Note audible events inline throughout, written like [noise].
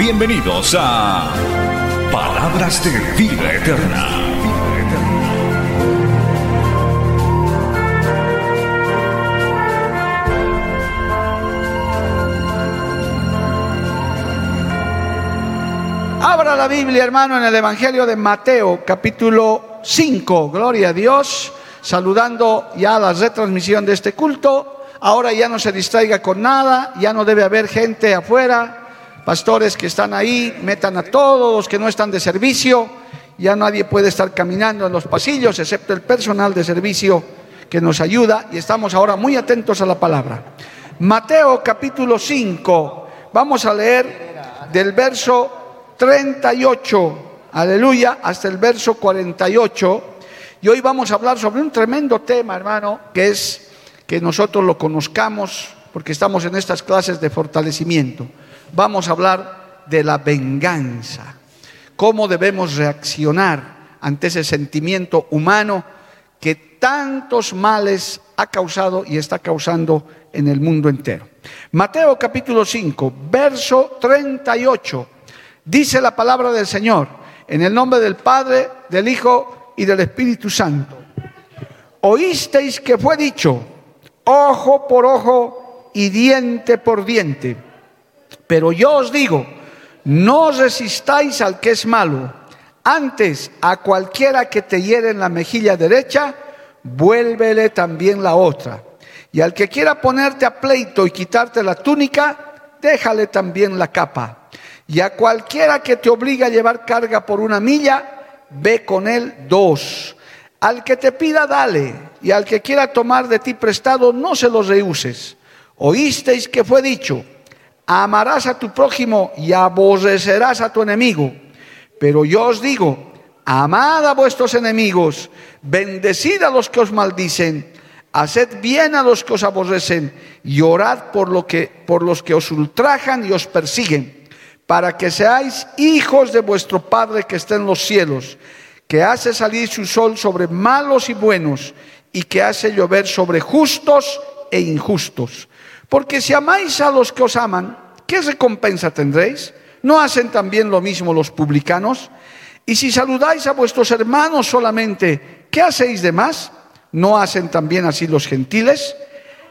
Bienvenidos a Palabras de Vida Eterna. Abra la Biblia, hermano, en el Evangelio de Mateo, capítulo 5. Gloria a Dios. Saludando ya la retransmisión de este culto. Ahora ya no se distraiga con nada, ya no debe haber gente afuera. Pastores que están ahí, metan a todos los que no están de servicio. Ya nadie puede estar caminando en los pasillos, excepto el personal de servicio que nos ayuda. Y estamos ahora muy atentos a la palabra. Mateo capítulo 5. Vamos a leer del verso 38, aleluya, hasta el verso 48. Y hoy vamos a hablar sobre un tremendo tema, hermano, que es que nosotros lo conozcamos, porque estamos en estas clases de fortalecimiento. Vamos a hablar de la venganza, cómo debemos reaccionar ante ese sentimiento humano que tantos males ha causado y está causando en el mundo entero. Mateo capítulo 5, verso 38. Dice la palabra del Señor, en el nombre del Padre, del Hijo y del Espíritu Santo. Oísteis que fue dicho, ojo por ojo y diente por diente. Pero yo os digo, no resistáis al que es malo. Antes, a cualquiera que te hiere en la mejilla derecha, vuélvele también la otra. Y al que quiera ponerte a pleito y quitarte la túnica, déjale también la capa. Y a cualquiera que te obliga a llevar carga por una milla, ve con él dos. Al que te pida, dale. Y al que quiera tomar de ti prestado, no se los rehuses. Oísteis que fue dicho, amarás a tu prójimo y aborrecerás a tu enemigo. Pero yo os digo, amad a vuestros enemigos, bendecid a los que os maldicen, haced bien a los que os aborrecen y orad por, lo que, por los que os ultrajan y os persiguen para que seáis hijos de vuestro Padre que está en los cielos, que hace salir su sol sobre malos y buenos, y que hace llover sobre justos e injustos. Porque si amáis a los que os aman, ¿qué recompensa tendréis? ¿No hacen también lo mismo los publicanos? Y si saludáis a vuestros hermanos solamente, ¿qué hacéis de más? ¿No hacen también así los gentiles?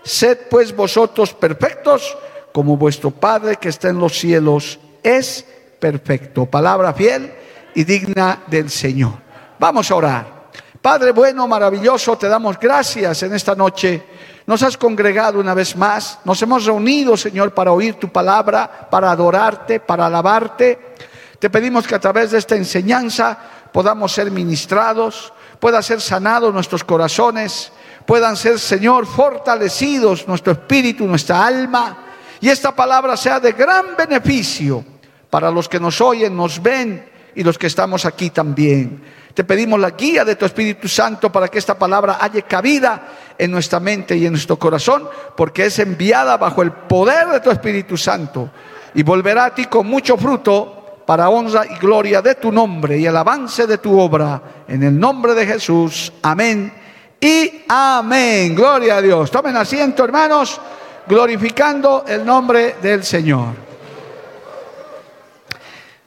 Sed pues vosotros perfectos, como vuestro Padre que está en los cielos es perfecto. Palabra fiel y digna del Señor. Vamos a orar. Padre bueno, maravilloso, te damos gracias en esta noche. Nos has congregado una vez más. Nos hemos reunido, Señor, para oír tu palabra, para adorarte, para alabarte. Te pedimos que a través de esta enseñanza podamos ser ministrados, pueda ser sanados nuestros corazones, puedan ser, Señor, fortalecidos nuestro espíritu, nuestra alma y esta palabra sea de gran beneficio para los que nos oyen, nos ven y los que estamos aquí también. Te pedimos la guía de tu Espíritu Santo para que esta palabra haya cabida en nuestra mente y en nuestro corazón, porque es enviada bajo el poder de tu Espíritu Santo y volverá a ti con mucho fruto para honra y gloria de tu nombre y el avance de tu obra. En el nombre de Jesús. Amén y amén. Gloria a Dios. Tomen asiento, hermanos glorificando el nombre del Señor.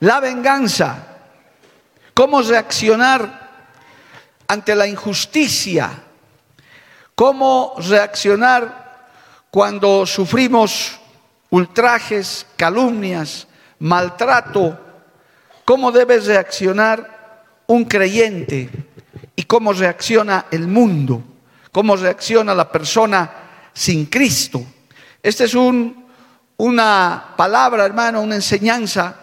La venganza, cómo reaccionar ante la injusticia, cómo reaccionar cuando sufrimos ultrajes, calumnias, maltrato, cómo debe reaccionar un creyente y cómo reacciona el mundo, cómo reacciona la persona sin Cristo. Esta es una palabra, hermano, una enseñanza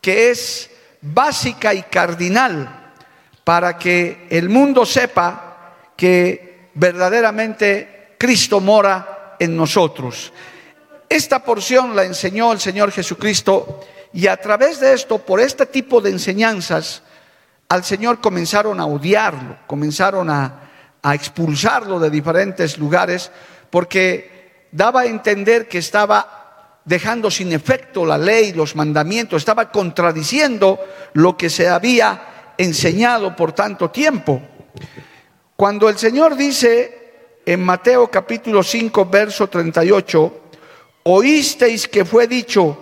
que es básica y cardinal para que el mundo sepa que verdaderamente Cristo mora en nosotros. Esta porción la enseñó el Señor Jesucristo Y a través de esto, por este tipo de enseñanzas, al Señor comenzaron a odiarlo, comenzaron a, expulsarlo de diferentes lugares, porque daba a entender que estaba dejando sin efecto la ley, los mandamientos, estaba contradiciendo lo que se había enseñado por tanto tiempo. Cuando el Señor dice en Mateo capítulo 5, verso 38, oísteis que fue dicho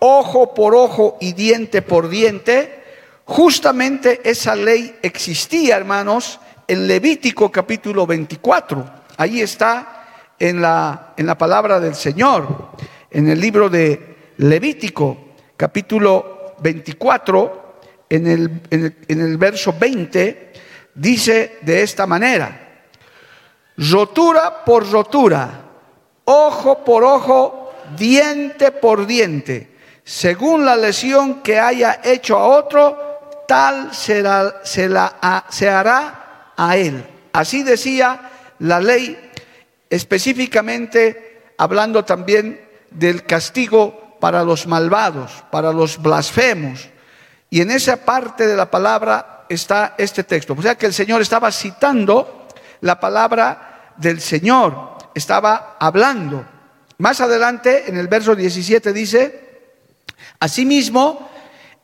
ojo por ojo y diente por diente, justamente esa ley existía, hermanos, en Levítico capítulo 24. Ahí está en la, en la palabra del Señor, en el libro de Levítico capítulo 24, en el, en el, verso 20, dice de esta manera, rotura por rotura, ojo por ojo, diente por diente, según la lesión que haya hecho a otro, tal será, se, la, se hará a él. Así decía la ley, específicamente hablando también del castigo para los malvados, para los blasfemos. Y en esa parte de la palabra está este texto. O sea que el Señor estaba citando la palabra del Señor, estaba hablando. Más adelante, en el verso 17 dice, asimismo,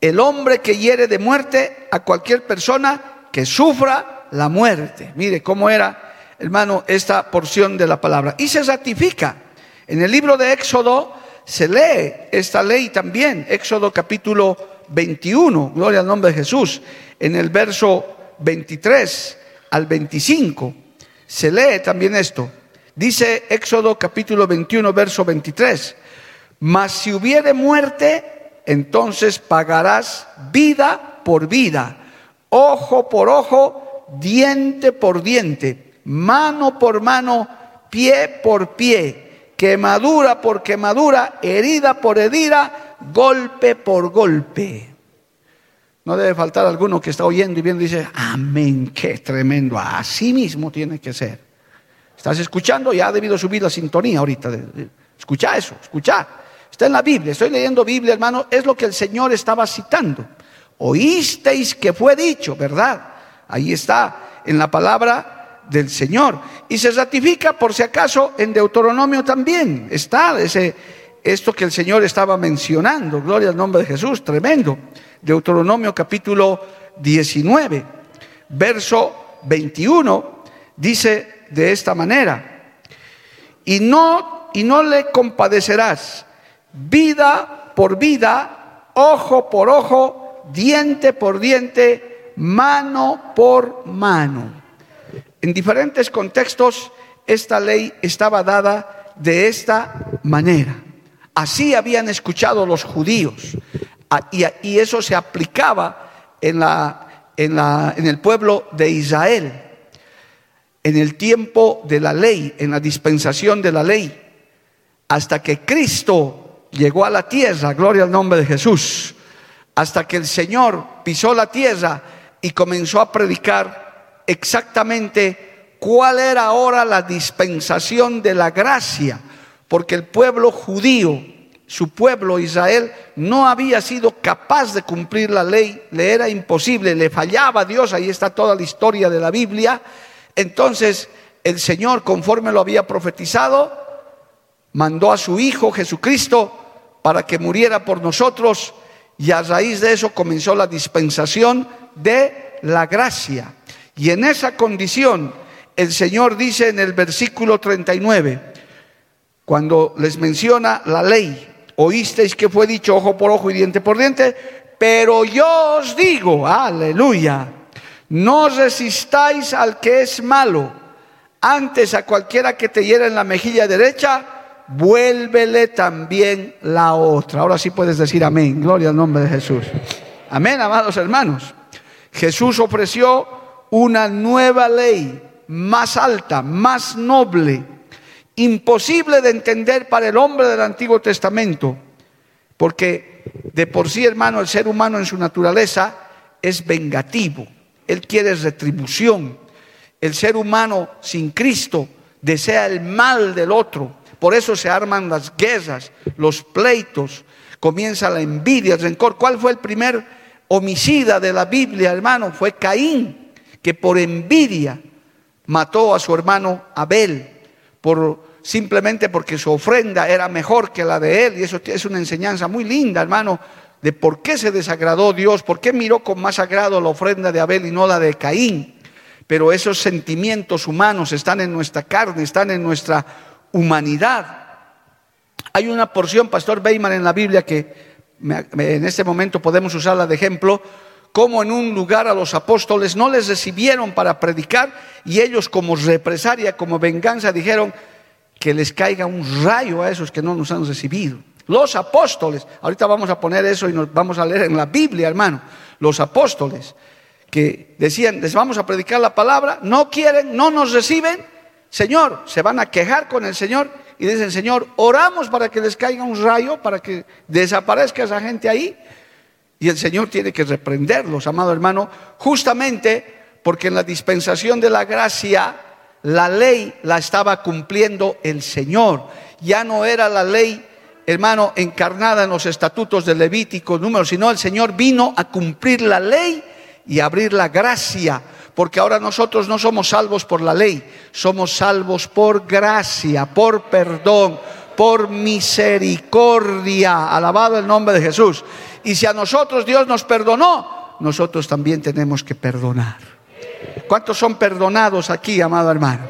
el hombre que hiere de muerte a cualquier persona que sufra la muerte. Mire cómo era, hermano, esta porción de la palabra. Y se ratifica. En el libro de Éxodo se lee esta ley también, Éxodo capítulo 21, gloria al nombre de Jesús, en el verso 23 al 25, se lee también esto. Dice Éxodo capítulo 21, verso 23, mas si hubiere muerte, entonces pagarás vida por vida, ojo por ojo, diente por diente, mano por mano, pie por pie, quemadura por quemadura, herida por herida, golpe por golpe. No debe faltar alguno que está oyendo y viendo y dice, amén, qué tremendo, así mismo tiene que ser. ¿Estás escuchando? Ya ha debido subir la sintonía ahorita. Escucha eso, escucha. Está en la Biblia, estoy leyendo Biblia, hermano, es lo que el Señor estaba citando. Oísteis que fue dicho, ¿verdad? Ahí está, en la palabra del Señor. Y se ratifica, por si acaso, en Deuteronomio también. Está ese, esto que el Señor estaba mencionando. Gloria al nombre de Jesús, tremendo. Deuteronomio capítulo 19, verso 21, dice de esta manera, y no, y no le compadecerás vida por vida, ojo por ojo, diente por diente, mano por mano. En diferentes contextos, esta ley estaba dada de esta manera. Así habían escuchado los judíos. Y, eso se aplicaba en, la, en, la, en el pueblo de Israel, en el tiempo de la ley, en la dispensación de la ley, hasta que Cristo llegó a la tierra, gloria al nombre de Jesús, hasta que el Señor pisó la tierra y comenzó a predicar exactamente cuál era ahora la dispensación de la gracia, porque el pueblo judío su pueblo Israel no había sido capaz de cumplir la ley, le era imposible, le fallaba a Dios, ahí está toda la historia de la Biblia. Entonces el Señor, conforme lo había profetizado, mandó a su Hijo Jesucristo para que muriera por nosotros y a raíz de eso comenzó la dispensación de la gracia. Y en esa condición el Señor dice en el versículo 39, cuando les menciona la ley, Oísteis que fue dicho ojo por ojo y diente por diente, pero yo os digo, aleluya, no resistáis al que es malo, antes a cualquiera que te hiera en la mejilla derecha, vuélvele también la otra. Ahora sí puedes decir amén, gloria al nombre de Jesús. Amén, amados hermanos. Jesús ofreció una nueva ley, más alta, más noble, imposible de entender para el hombre del Antiguo Testamento, porque de por sí, hermano, el ser humano en su naturaleza es vengativo, él quiere retribución. El ser humano sin Cristo desea el mal del otro, por eso se arman las guerras, los pleitos, comienza la envidia, el rencor. ¿Cuál fue el primer homicida de la Biblia, hermano? Fue Caín, que por envidia mató a su hermano Abel, por, simplemente porque su ofrenda era mejor que la de él. Y eso es una enseñanza muy linda, hermano, de por qué se desagradó Dios, por qué miró con más agrado la ofrenda de Abel y no la de Caín. Pero esos sentimientos humanos están en nuestra carne, están en nuestra humanidad. Hay una porción, Pastor Beyman, en la Biblia que en este momento podemos usarla de ejemplo, como en un lugar a los apóstoles no les recibieron para predicar y ellos como represalia, como venganza dijeron que les caiga un rayo a esos que no nos han recibido. Los apóstoles, ahorita vamos a poner eso y nos vamos a leer en la Biblia, hermano, los apóstoles que decían, les vamos a predicar la palabra, no quieren, no nos reciben, Señor, se van a quejar con el Señor y dicen, Señor, oramos para que les caiga un rayo, para que desaparezca esa gente ahí. Y el Señor tiene que reprenderlos, amado hermano, justamente porque en la dispensación de la gracia la ley la estaba cumpliendo el Señor. Ya no era la ley, hermano, encarnada en los estatutos del Levítico número, sino el Señor vino a cumplir la ley y abrir la gracia, porque ahora nosotros no somos salvos por la ley, somos salvos por gracia, por perdón, por misericordia. Alabado el nombre de Jesús. Y si a nosotros Dios nos perdonó, nosotros también tenemos que perdonar. ¿Cuántos son perdonados aquí, amado hermano?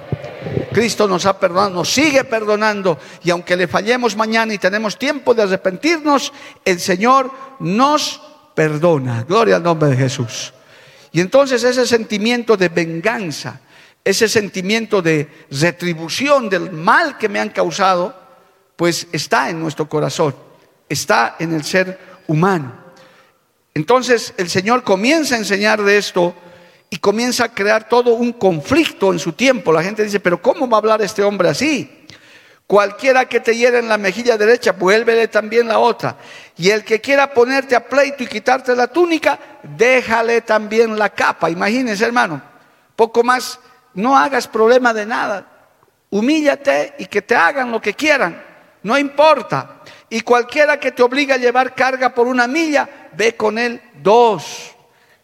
Cristo nos ha perdonado, nos sigue perdonando y aunque le fallemos mañana y tenemos tiempo de arrepentirnos, el Señor nos perdona. Gloria al nombre de Jesús. Y entonces ese sentimiento de venganza, ese sentimiento de retribución del mal que me han causado, pues está en nuestro corazón, está en el ser humano. Entonces el Señor comienza a enseñar de esto y comienza a crear todo un conflicto en su tiempo. La gente dice, pero ¿cómo va a hablar este hombre así? Cualquiera que te hiera en la mejilla derecha, vuélvele también la otra. Y el que quiera ponerte a pleito y quitarte la túnica, déjale también la capa. Imagínense, hermano, poco más, no hagas problema de nada. Humíllate y que te hagan lo que quieran, no importa. Y cualquiera que te obligue a llevar carga por una milla, ve con él dos.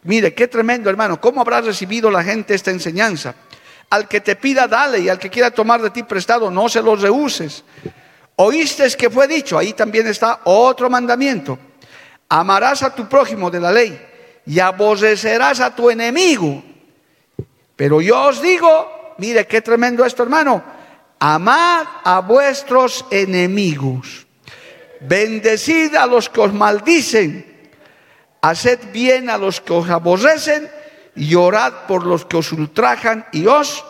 Mire, qué tremendo, hermano. ¿Cómo habrá recibido la gente esta enseñanza? Al que te pida, dale, y al que quiera tomar de ti prestado, no se los rehuses. Oíste que fue dicho, ahí también está otro mandamiento. Amarás a tu prójimo de la ley y aborrecerás a tu enemigo. Pero yo os digo, mire qué tremendo esto, hermano. Amad a vuestros enemigos. Bendecid a los que os maldicen. Haced bien a los que os aborrecen y orad por los que os ultrajan y os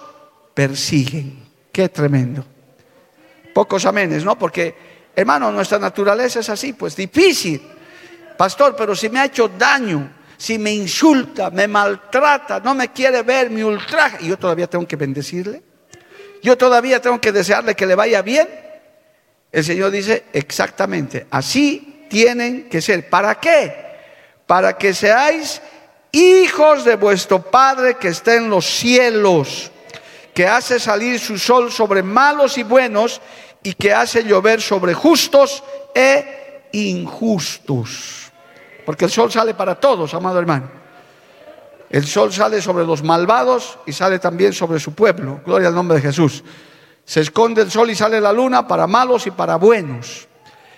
persiguen. Qué tremendo. Pocos amenes, ¿no? Porque, hermano, nuestra naturaleza es así, pues difícil. Pastor, pero si me ha hecho daño, si me insulta, me maltrata, no me quiere ver, me ultraja, y yo todavía tengo que bendecirle, yo todavía tengo que desearle que le vaya bien. El Señor dice exactamente, así tienen que ser. ¿Para qué? Para que seáis hijos de vuestro Padre que está en los cielos, que hace salir su sol sobre malos y buenos y que hace llover sobre justos e injustos. Porque el sol sale para todos, amado hermano. El sol sale sobre los malvados y sale también sobre su pueblo. Gloria al nombre de Jesús. Se esconde el sol y sale la luna para malos y para buenos.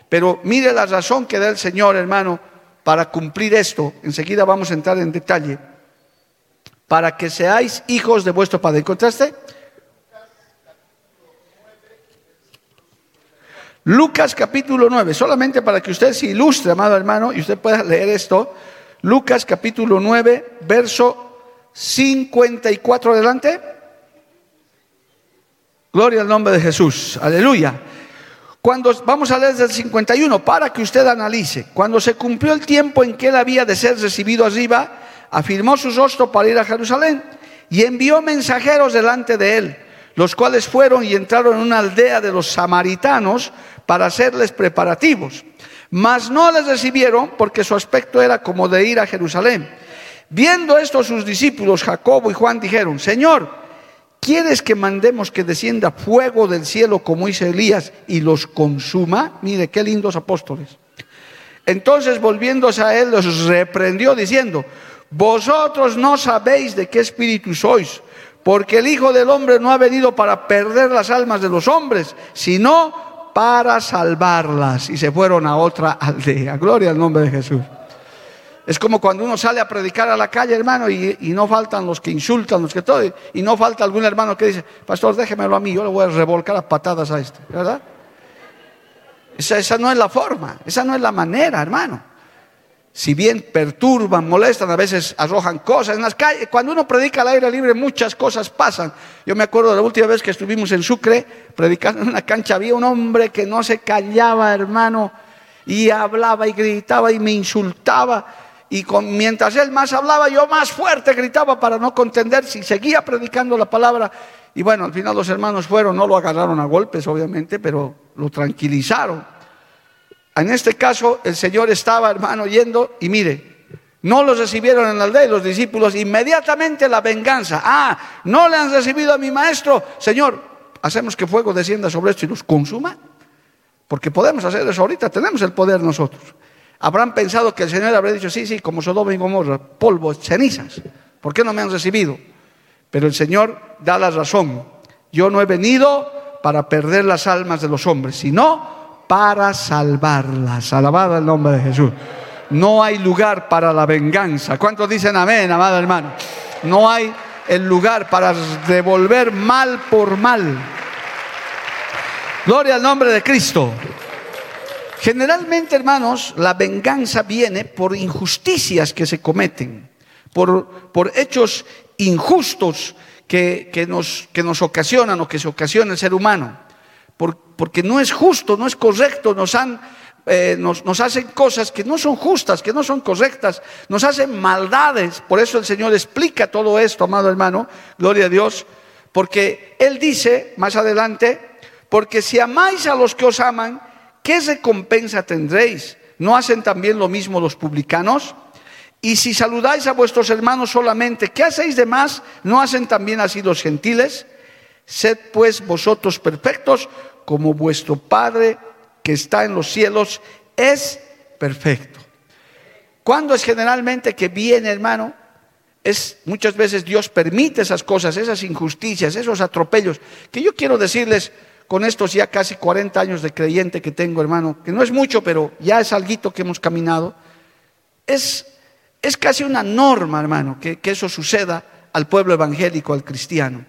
Pero mire la razón que da el Señor, hermano, para cumplir esto, enseguida vamos a entrar en detalle, para que seáis hijos de vuestro Padre. ¿Encontraste? Lucas capítulo 9, solamente para que usted se ilustre, amado hermano, y usted pueda leer esto. Lucas capítulo 9, verso 54 adelante. Gloria al nombre de Jesús. Aleluya. Cuando vamos a leer desde el 51 para que usted analice, cuando se cumplió el tiempo en que él había de ser recibido arriba, afirmó su rostro para ir a Jerusalén y envió mensajeros delante de él, los cuales fueron y entraron en una aldea de los samaritanos para hacerles preparativos. Mas no les recibieron porque su aspecto era como de ir a Jerusalén. Viendo esto sus discípulos, Jacobo y Juan dijeron, Señor, ¿Quieres que mandemos que descienda fuego del cielo como hizo Elías y los consuma? Mire, qué lindos apóstoles. Entonces volviéndose a él los reprendió diciendo, vosotros no sabéis de qué espíritu sois, porque el Hijo del Hombre no ha venido para perder las almas de los hombres, sino para salvarlas. Y se fueron a otra aldea. Gloria al nombre de Jesús. Es como cuando uno sale a predicar a la calle, hermano, y, no faltan los que insultan, los que todo, y no falta algún hermano que dice, pastor, déjemelo a mí, yo le voy a revolcar a patadas a este, ¿verdad? Esa, esa no es la forma, esa no es la manera, hermano. Si bien perturban, molestan, a veces arrojan cosas en las calles. Cuando uno predica al aire libre, muchas cosas pasan. Yo me acuerdo de la última vez que estuvimos en Sucre, predicando en una cancha, había un hombre que no se callaba, hermano, y hablaba y gritaba y me insultaba y mientras él más hablaba, yo más fuerte gritaba para no contender si seguía predicando la palabra. Y bueno, al final los hermanos fueron, no lo agarraron a golpes, obviamente, pero lo tranquilizaron. En este caso, el Señor estaba, hermano, yendo y mire, no los recibieron en la aldea y los discípulos, inmediatamente la venganza. Ah, no le han recibido a mi maestro. Señor, hacemos que fuego descienda sobre esto y los consuma. Porque podemos hacer eso ahorita, tenemos el poder nosotros. Habrán pensado que el Señor habrá dicho, sí, sí, como Sodoma y Gomorra, polvo, cenizas. ¿Por qué no me han recibido? Pero el Señor da la razón. Yo no he venido para perder las almas de los hombres, sino para salvarlas. Alabado el nombre de Jesús. No hay lugar para la venganza. ¿Cuántos dicen amén, amado hermano? No hay el lugar para devolver mal por mal. Gloria al nombre de Cristo. Generalmente, hermanos, la venganza viene por injusticias que se cometen, por, por hechos injustos que, nos, que, nos, ocasionan o que se ocasiona el ser humano. porque no es justo, no es correcto, nos, han, eh, nos, nos hacen cosas que no son justas, que no son correctas, nos hacen maldades. Por eso el Señor explica todo esto, amado hermano, gloria a Dios, porque Él dice más adelante, porque si amáis a los que os aman, ¿qué recompensa tendréis? ¿No hacen también lo mismo los publicanos? Y si saludáis a vuestros hermanos solamente, ¿qué hacéis de más? ¿No hacen también así los gentiles? Sed pues vosotros perfectos como vuestro Padre que está en los cielos es perfecto. ¿Cuándo es generalmente que viene, hermano? Es muchas veces Dios permite esas cosas, esas injusticias, esos atropellos, que yo quiero decirles, con estos ya casi 40 años de creyente que tengo, hermano, que no es mucho, pero ya es algo que hemos caminado, es, es casi una norma, hermano, que, eso suceda al pueblo evangélico, al cristiano.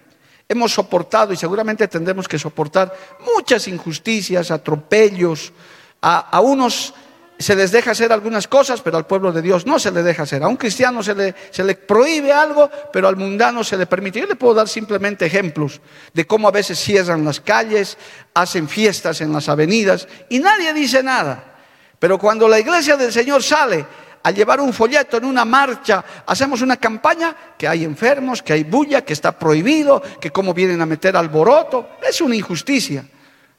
Hemos soportado y seguramente tendremos que soportar muchas injusticias, atropellos, a, a unos se les deja hacer algunas cosas, pero al pueblo de Dios no se le deja hacer. A un cristiano se le, se le, prohíbe algo, pero al mundano se le permite. Yo le puedo dar simplemente ejemplos de cómo a veces cierran las calles, hacen fiestas en las avenidas y nadie dice nada. Pero cuando la iglesia del Señor sale a llevar un folleto en una marcha, hacemos una campaña, que hay enfermos, que hay bulla, que está prohibido, que cómo vienen a meter alboroto, es una injusticia.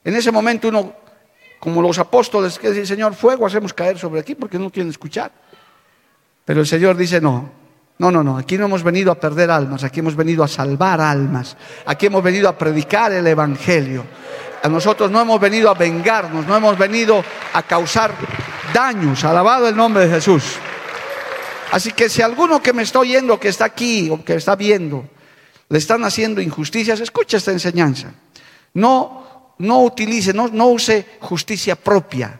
En ese momento uno como los apóstoles que dicen, Señor, fuego hacemos caer sobre aquí porque no quieren escuchar. Pero el Señor dice, no, no, no, no, aquí no hemos venido a perder almas, aquí hemos venido a salvar almas, aquí hemos venido a predicar el Evangelio. A nosotros no hemos venido a vengarnos, no hemos venido a causar daños, alabado el nombre de Jesús. Así que si alguno que me está oyendo, que está aquí o que está viendo, le están haciendo injusticias, escucha esta enseñanza. No no utilice, no, use justicia propia.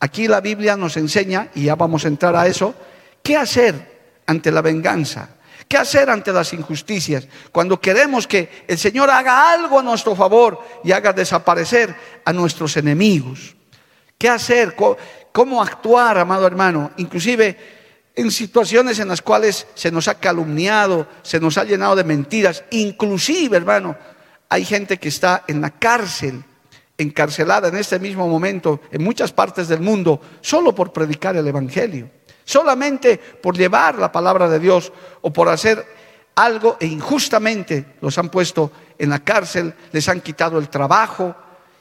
Aquí la Biblia nos enseña, y ya vamos a entrar a eso, qué hacer ante la venganza, qué hacer ante las injusticias, cuando queremos que el Señor haga algo a nuestro favor y haga desaparecer a nuestros enemigos. ¿Qué hacer? ¿Cómo actuar, amado hermano? Inclusive en situaciones en las cuales se nos ha calumniado, se nos ha llenado de mentiras, inclusive, hermano, hay gente que está en la cárcel, encarcelada en este mismo momento en muchas partes del mundo, solo por predicar el Evangelio, solamente por llevar la palabra de Dios o por hacer algo e injustamente los han puesto en la cárcel, les han quitado el trabajo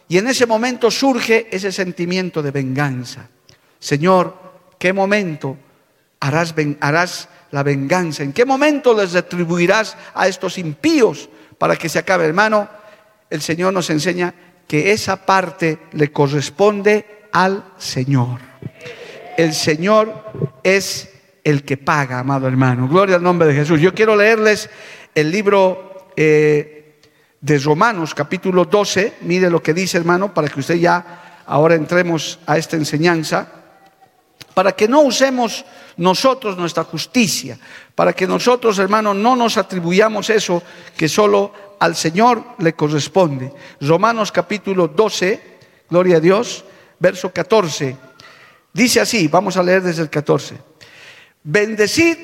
y en ese momento surge ese sentimiento de venganza. Señor, ¿qué momento harás, la venganza? ¿En qué momento les retribuirás a estos impíos? Para que se acabe. Hermano, el Señor nos enseña que esa parte le corresponde al Señor. el Señor es el que paga, amado hermano. Gloria al nombre de Jesús. Yo quiero leerles el libro eh, de Romanos, capítulo 12. Mire lo que dice, hermano, para que usted ya ahora entremos a esta enseñanza. Para que no usemos nosotros nuestra justicia, para que nosotros, hermano, no nos atribuyamos eso que solo al Señor le corresponde. Romanos capítulo 12, gloria a Dios, verso 14. Dice así, vamos a leer desde el 14. Bendecid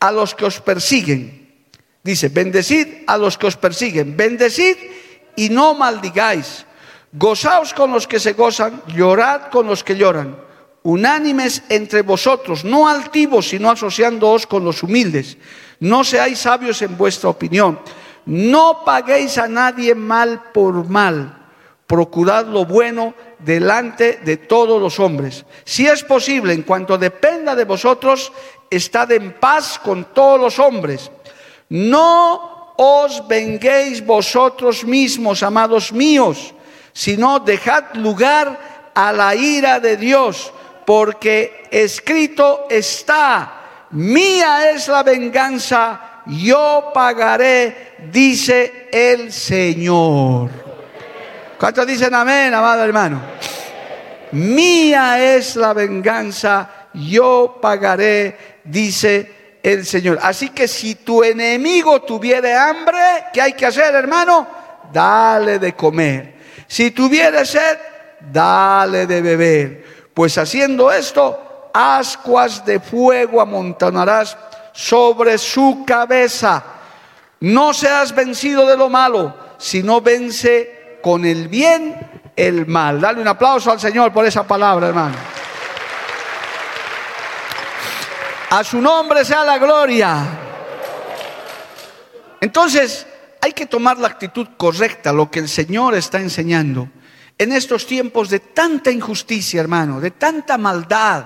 a los que os persiguen. Dice, bendecid a los que os persiguen. Bendecid y no maldigáis. Gozaos con los que se gozan, llorad con los que lloran. Unánimes entre vosotros, no altivos, sino asociándoos con los humildes. No seáis sabios en vuestra opinión. No paguéis a nadie mal por mal. Procurad lo bueno delante de todos los hombres. Si es posible, en cuanto dependa de vosotros, estad en paz con todos los hombres. No os venguéis vosotros mismos, amados míos, sino dejad lugar a la ira de Dios, porque escrito está, mía es la venganza, yo pagaré, dice el Señor. ¿Cuántos dicen amén, amado hermano? Mía es la venganza, yo pagaré, dice el Señor. Así que si tu enemigo tuviere hambre, ¿qué hay que hacer, hermano? Dale de comer. Si tuviere sed, dale de beber. Pues haciendo esto, ascuas de fuego amontonarás sobre su cabeza. No seas vencido de lo malo, sino vence con el bien el mal. Dale un aplauso al Señor por esa palabra, hermano. A su nombre sea la gloria. Entonces, hay que tomar la actitud correcta, lo que el Señor está enseñando. En estos tiempos de tanta injusticia, hermano, de tanta maldad,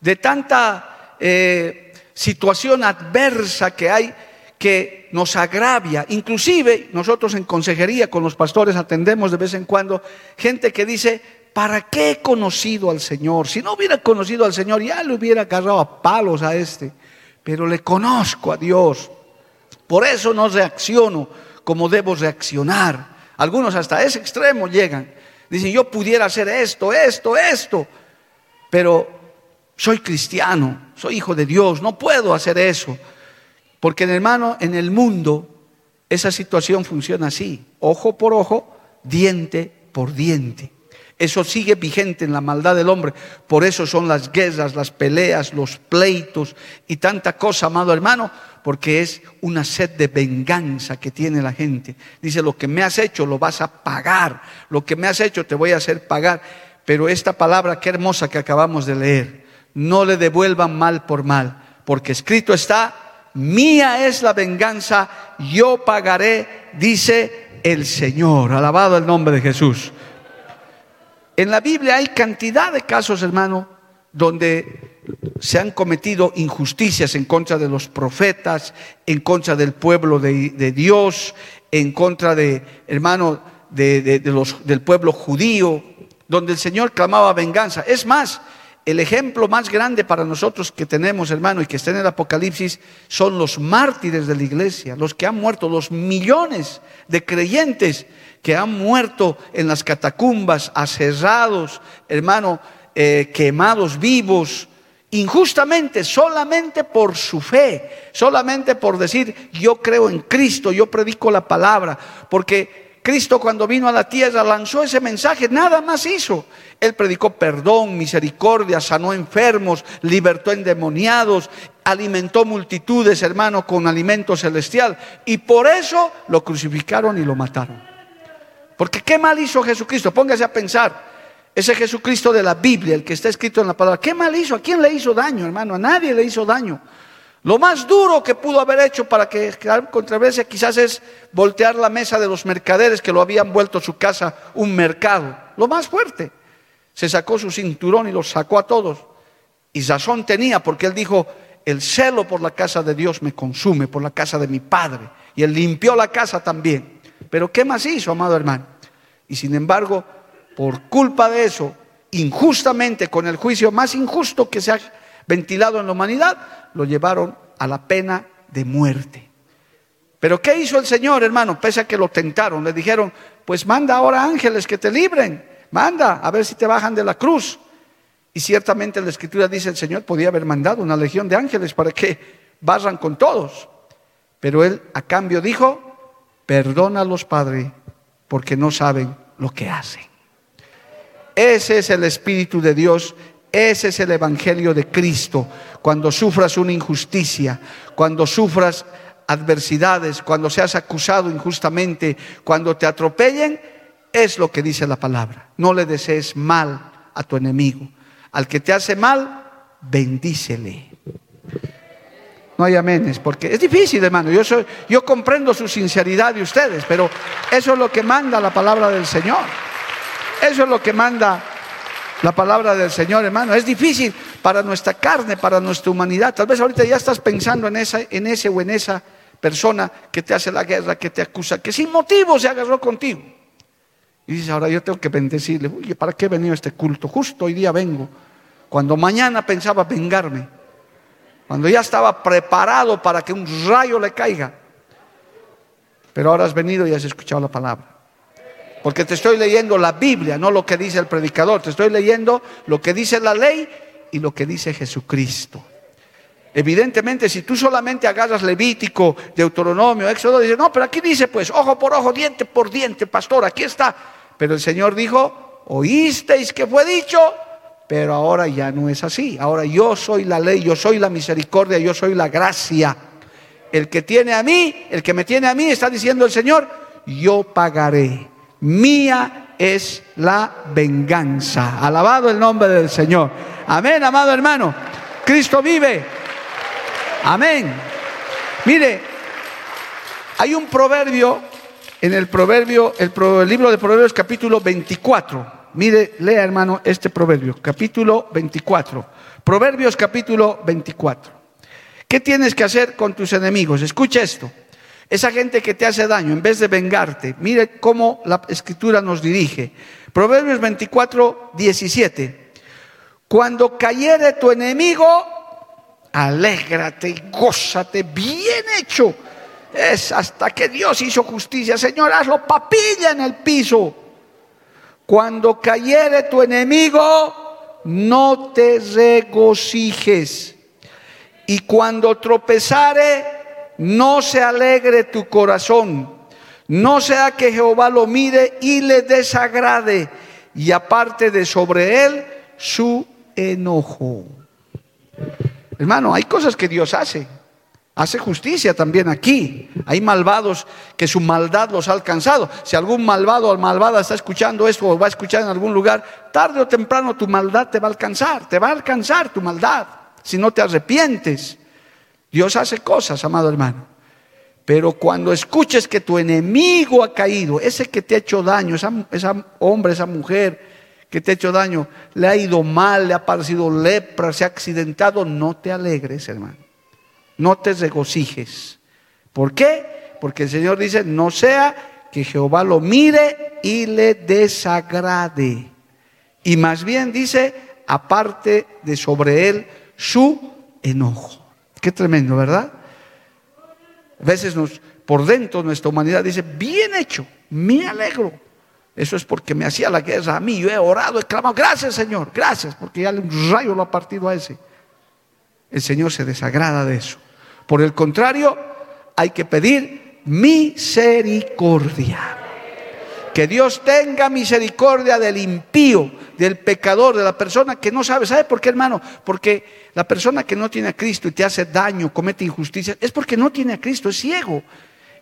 de tanta eh, situación adversa que hay, que nos agravia. Inclusive nosotros en consejería con los pastores atendemos de vez en cuando gente que dice, ¿para qué he conocido al Señor? Si no hubiera conocido al Señor, ya le hubiera agarrado a palos a este. Pero le conozco a Dios. Por eso no reacciono como debo reaccionar. Algunos hasta ese extremo llegan. Dicen, yo pudiera hacer esto, esto, esto. Pero soy cristiano, soy hijo de Dios, no puedo hacer eso. Porque, hermano, en el mundo esa situación funciona así, ojo por ojo, diente por diente. Eso sigue vigente en la maldad del hombre. Por eso son las guerras, las peleas, los pleitos y tanta cosa, amado hermano, porque es una sed de venganza que tiene la gente. Dice, lo que me has hecho lo vas a pagar, lo que me has hecho te voy a hacer pagar. Pero esta palabra, qué hermosa que acabamos de leer, no le devuelvan mal por mal, porque escrito está, mía es la venganza, yo pagaré, dice el Señor. Alabado el nombre de Jesús. En la Biblia hay cantidad de casos, hermano, donde se han cometido injusticias en contra de los profetas, en contra del pueblo de, Dios, en contra de, hermano, de, los, del pueblo judío, donde el Señor clamaba venganza. Es más, el ejemplo más grande para nosotros que tenemos, hermano, y que está en el Apocalipsis, son los mártires de la iglesia, los que han muerto, los millones de creyentes que han muerto en las catacumbas, aserrados, hermano, eh, quemados vivos, injustamente, solamente por su fe, solamente por decir, yo creo en Cristo, yo predico la palabra, porque Cristo cuando vino a la tierra lanzó ese mensaje, nada más hizo. Él predicó perdón, misericordia, sanó enfermos, libertó endemoniados, alimentó multitudes, hermano, con alimento celestial. Y por eso lo crucificaron y lo mataron. Porque qué mal hizo Jesucristo. Póngase a pensar. Ese Jesucristo de la Biblia, el que está escrito en la palabra, ¿qué mal hizo? ¿A quién le hizo daño, hermano? A nadie le hizo daño. Lo más duro que pudo haber hecho para que controversia quizás es voltear la mesa de los mercaderes que lo habían vuelto su casa un mercado. Lo más fuerte. Se sacó su cinturón y los sacó a todos. Y razón tenía porque él dijo, el celo por la casa de Dios me consume, por la casa de mi Padre. Y él limpió la casa también. Pero ¿qué más hizo, amado hermano? Y sin embargo, por culpa de eso, injustamente con el juicio más injusto que se ha ventilado en la humanidad, lo llevaron a la pena de muerte. Pero ¿qué hizo el Señor, hermano? Pese a que lo tentaron, le dijeron, pues manda ahora ángeles que te libren, manda a ver si te bajan de la cruz. Y ciertamente la escritura dice, el Señor podía haber mandado una legión de ángeles para que barran con todos. Pero él a cambio dijo, perdónalos, Padre, porque no saben lo que hacen. Ese es el Espíritu de Dios, ese es el Evangelio de Cristo. Cuando sufras una injusticia, cuando sufras adversidades, cuando seas acusado injustamente, cuando te atropellen, es lo que dice la palabra. No le desees mal a tu enemigo. Al que te hace mal, bendícele. No hay amenes, porque es difícil, hermano. Yo, soy, yo comprendo su sinceridad de ustedes, pero eso es lo que manda la palabra del Señor. Eso es lo que manda la palabra del Señor, hermano. Es difícil para nuestra carne, para nuestra humanidad. Tal vez ahorita ya estás pensando en, esa, en ese o en esa persona que te hace la guerra, que te acusa, que sin motivo se agarró contigo. Y dices, ahora yo tengo que bendecirle. Uy, ¿para qué he venido a este culto? Justo hoy día vengo. Cuando mañana pensaba vengarme. Cuando ya estaba preparado para que un rayo le caiga. Pero ahora has venido y has escuchado la palabra. Porque te estoy leyendo la Biblia, no lo que dice el predicador. Te estoy leyendo lo que dice la ley y lo que dice Jesucristo. Evidentemente, si tú solamente agarras Levítico, Deuteronomio, Éxodo, dices, no, pero aquí dice pues, ojo por ojo, diente por diente, pastor, aquí está. Pero el Señor dijo, oísteis que fue dicho, pero ahora ya no es así. Ahora yo soy la ley, yo soy la misericordia, yo soy la gracia. El que tiene a mí, el que me tiene a mí, está diciendo el Señor, yo pagaré. Mía es la venganza. Alabado el nombre del Señor. Amén, amado hermano. Cristo vive. Amén. Mire, hay un proverbio en el proverbio, el, libro de Proverbios capítulo 24. Mire, lea hermano este proverbio, capítulo 24. Proverbios capítulo 24. ¿Qué tienes que hacer con tus enemigos? Escucha esto. Esa gente que te hace daño, en vez de vengarte, mire cómo la escritura nos dirige. Proverbios 24, 17. Cuando cayere tu enemigo, alégrate y gózate, bien hecho. Es hasta que Dios hizo justicia. Señor, hazlo papilla en el piso. Cuando cayere tu enemigo, no te regocijes. Y cuando tropezare, no se alegre tu corazón. No sea que Jehová lo mire y le desagrade y aparte de sobre él su enojo. Hermano, hay cosas que Dios hace. Hace justicia también aquí. Hay malvados que su maldad los ha alcanzado. Si algún malvado o malvada está escuchando esto o va a escuchar en algún lugar, tarde o temprano tu maldad te va a alcanzar. Te va a alcanzar tu maldad si no te arrepientes. Dios hace cosas, amado hermano. Pero cuando escuches que tu enemigo ha caído, ese que te ha hecho daño, esa, esa hombre, esa mujer, que te ha hecho daño, le ha ido mal, le ha parecido lepra, se ha accidentado, no te alegres, hermano. No te regocijes. ¿Por qué? Porque el Señor dice, no sea que Jehová lo mire y le desagrade. Y más bien dice, aparte de sobre él su enojo. Qué tremendo, ¿verdad? A veces nos, por dentro nuestra humanidad dice, bien hecho, me alegro. Eso es porque me hacía la guerra a mí. Yo he orado, he clamado, gracias Señor, gracias, porque ya un rayo lo ha partido a ese. El Señor se desagrada de eso. Por el contrario, hay que pedir misericordia. Que Dios tenga misericordia del impío, del pecador, de la persona que no sabe. ¿Sabe por qué, hermano? Porque la persona que no tiene a Cristo y te hace daño, comete injusticia, es porque no tiene a Cristo, es ciego.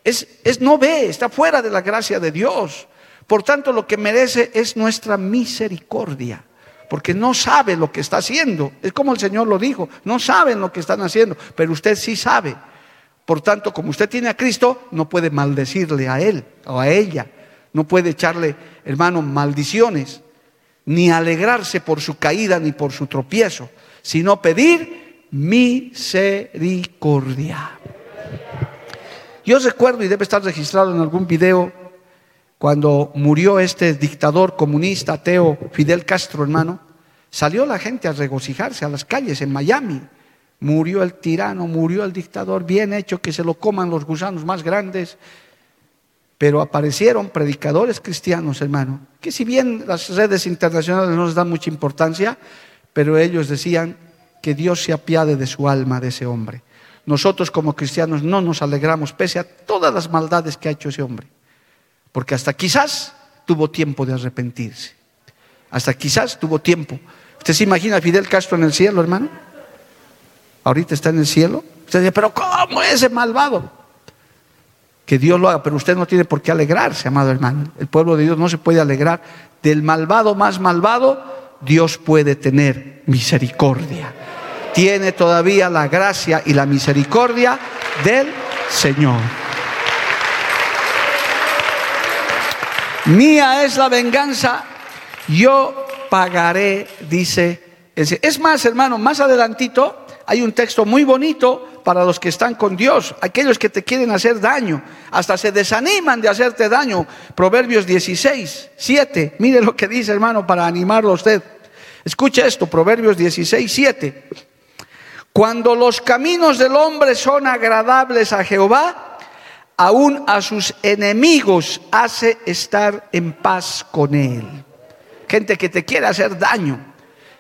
Es, es no ve, está fuera de la gracia de Dios. Por tanto, lo que merece es nuestra misericordia, porque no sabe lo que está haciendo. Es como el Señor lo dijo, no saben lo que están haciendo, pero usted sí sabe. Por tanto, como usted tiene a Cristo, no puede maldecirle a él o a ella, no puede echarle, hermano, maldiciones, ni alegrarse por su caída ni por su tropiezo, sino pedir misericordia. Yo recuerdo, y debe estar registrado en algún video, cuando murió este dictador comunista ateo Fidel Castro, hermano, salió la gente a regocijarse a las calles en Miami. Murió el tirano, murió el dictador, bien hecho que se lo coman los gusanos más grandes. Pero aparecieron predicadores cristianos, hermano, que si bien las redes internacionales no les dan mucha importancia, pero ellos decían que Dios se apiade de su alma, de ese hombre. Nosotros como cristianos no nos alegramos pese a todas las maldades que ha hecho ese hombre, porque hasta quizás tuvo tiempo de arrepentirse, hasta quizás tuvo tiempo. ¿Usted se imagina a Fidel Castro en el cielo, hermano? Ahorita está en el cielo. Usted dice, pero ¿cómo ese malvado? Que Dios lo haga, pero usted no tiene por qué alegrarse, amado hermano. El pueblo de Dios no se puede alegrar. Del malvado más malvado, Dios puede tener misericordia. Tiene todavía la gracia y la misericordia del Señor. Mía es la venganza, yo pagaré, dice. Es más, hermano, más adelantito hay un texto muy bonito para los que están con Dios, aquellos que te quieren hacer daño, hasta se desaniman de hacerte daño. Proverbios 16, 7. Mire lo que dice, hermano, para animarlo a usted. Escucha esto, Proverbios 16, 7. Cuando los caminos del hombre son agradables a Jehová, aún a sus enemigos hace estar en paz con él. Gente que te quiere hacer daño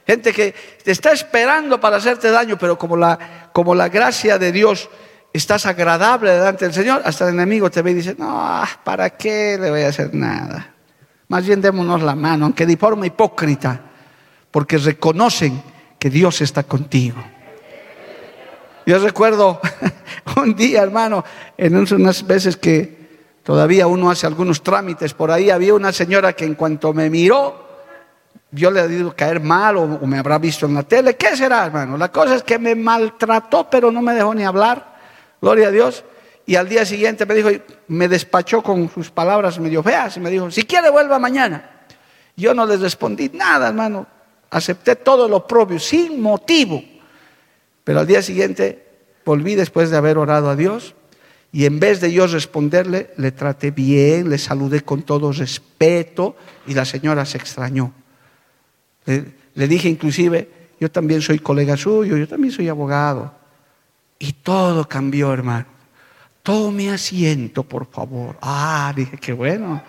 gente que te está esperando para hacerte daño, pero como la, como la gracia de Dios estás agradable delante del Señor, hasta el enemigo te ve y dice, no, ah, ¿para qué le voy a hacer nada? Más bien démonos la mano, aunque de forma hipócrita, porque reconocen que Dios está contigo. Yo recuerdo [laughs] un día, hermano, en unas veces que todavía uno hace algunos trámites por ahí, había una señora que en cuanto me miró, yo le he debido caer mal o, me habrá visto en la tele. ¿Qué será, hermano? La cosa es que me maltrató, pero no me dejó ni hablar. Gloria a Dios. Y al día siguiente me dijo, me despachó con sus palabras medio feas y me dijo, si quiere vuelva mañana. Yo no les respondí nada, hermano. Acepté todo lo propio, sin motivo. Pero al día siguiente volví después de haber orado a Dios y en vez de yo responderle, le traté bien, le saludé con todo respeto y la señora se extrañó. Le, dije inclusive, yo también soy colega suyo, yo también soy abogado. Y todo cambió, hermano. Tome asiento, por favor. Ah, dije, qué bueno.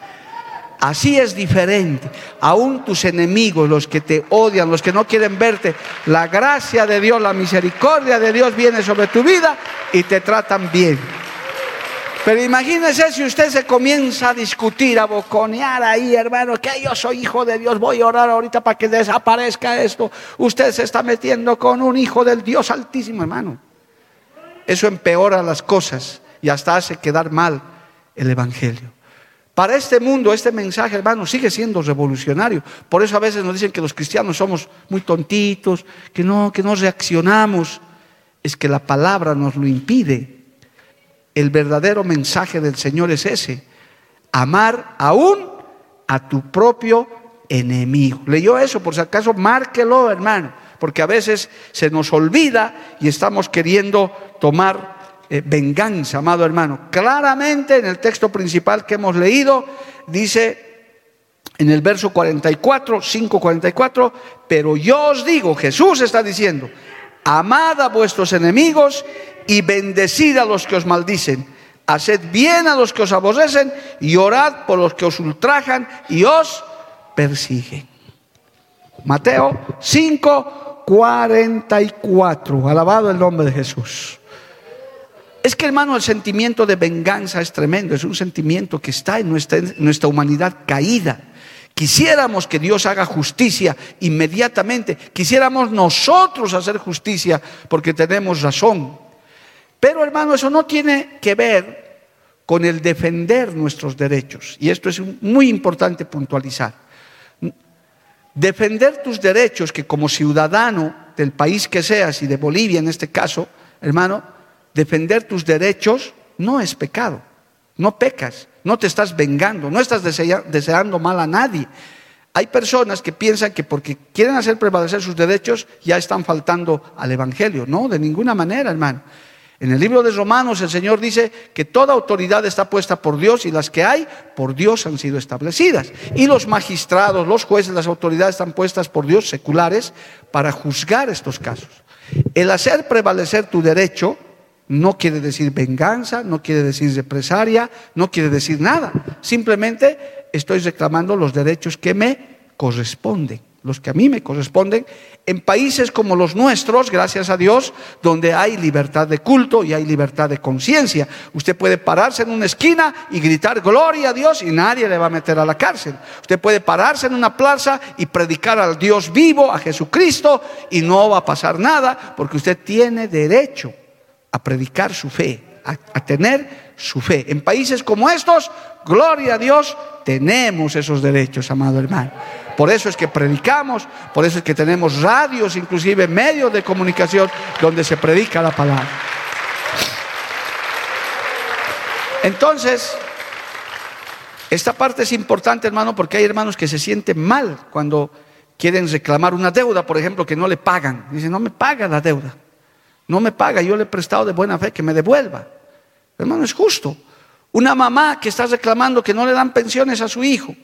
Así es diferente. Aún tus enemigos, los que te odian, los que no quieren verte, la gracia de Dios, la misericordia de Dios viene sobre tu vida y te tratan bien. Pero imagínese si usted se comienza a discutir, a boconear ahí, hermano, que yo soy hijo de Dios, voy a orar ahorita para que desaparezca esto. Usted se está metiendo con un hijo del Dios altísimo, hermano. Eso empeora las cosas y hasta hace quedar mal el Evangelio. Para este mundo, este mensaje, hermano, sigue siendo revolucionario. Por eso a veces nos dicen que los cristianos somos muy tontitos, que no, que no reaccionamos. Es que la palabra nos lo impide. El verdadero mensaje del Señor es ese. Amar aún a tu propio enemigo. ¿Leyó eso? Por si acaso, márquelo, hermano. Porque a veces se nos olvida y estamos queriendo tomar eh, venganza, amado hermano. Claramente en el texto principal que hemos leído, dice en el verso 44, 544, pero yo os digo, Jesús está diciendo, amad a vuestros enemigos y bendecid a los que os maldicen. Haced bien a los que os aborrecen y orad por los que os ultrajan y os persiguen. Mateo 5, 44. Alabado el nombre de Jesús. Es que hermano, el sentimiento de venganza es tremendo, es un sentimiento que está en nuestra, en nuestra humanidad caída. Quisiéramos que Dios haga justicia inmediatamente. Quisiéramos nosotros hacer justicia porque tenemos razón. Pero hermano, eso no tiene que ver con el defender nuestros derechos. Y esto es muy importante puntualizar. Defender tus derechos, que como ciudadano del país que seas y de Bolivia en este caso, hermano, defender tus derechos no es pecado. No pecas, no te estás vengando, no estás deseando mal a nadie. Hay personas que piensan que porque quieren hacer prevalecer sus derechos ya están faltando al Evangelio. No, de ninguna manera, hermano. En el libro de Romanos el Señor dice que toda autoridad está puesta por Dios y las que hay por Dios han sido establecidas. Y los magistrados, los jueces, las autoridades están puestas por Dios seculares para juzgar estos casos. El hacer prevalecer tu derecho no quiere decir venganza, no quiere decir represalia, no quiere decir nada. Simplemente estoy reclamando los derechos que me corresponden los que a mí me corresponden, en países como los nuestros, gracias a Dios, donde hay libertad de culto y hay libertad de conciencia. Usted puede pararse en una esquina y gritar gloria a Dios y nadie le va a meter a la cárcel. Usted puede pararse en una plaza y predicar al Dios vivo, a Jesucristo, y no va a pasar nada, porque usted tiene derecho a predicar su fe, a, a tener su fe. En países como estos, gloria a Dios, tenemos esos derechos, amado hermano. Por eso es que predicamos, por eso es que tenemos radios, inclusive medios de comunicación donde se predica la palabra. Entonces, esta parte es importante, hermano, porque hay hermanos que se sienten mal cuando quieren reclamar una deuda, por ejemplo, que no le pagan. Dicen, no me paga la deuda, no me paga, yo le he prestado de buena fe que me devuelva. Hermano, es justo. Una mamá que está reclamando que no le dan pensiones a su hijo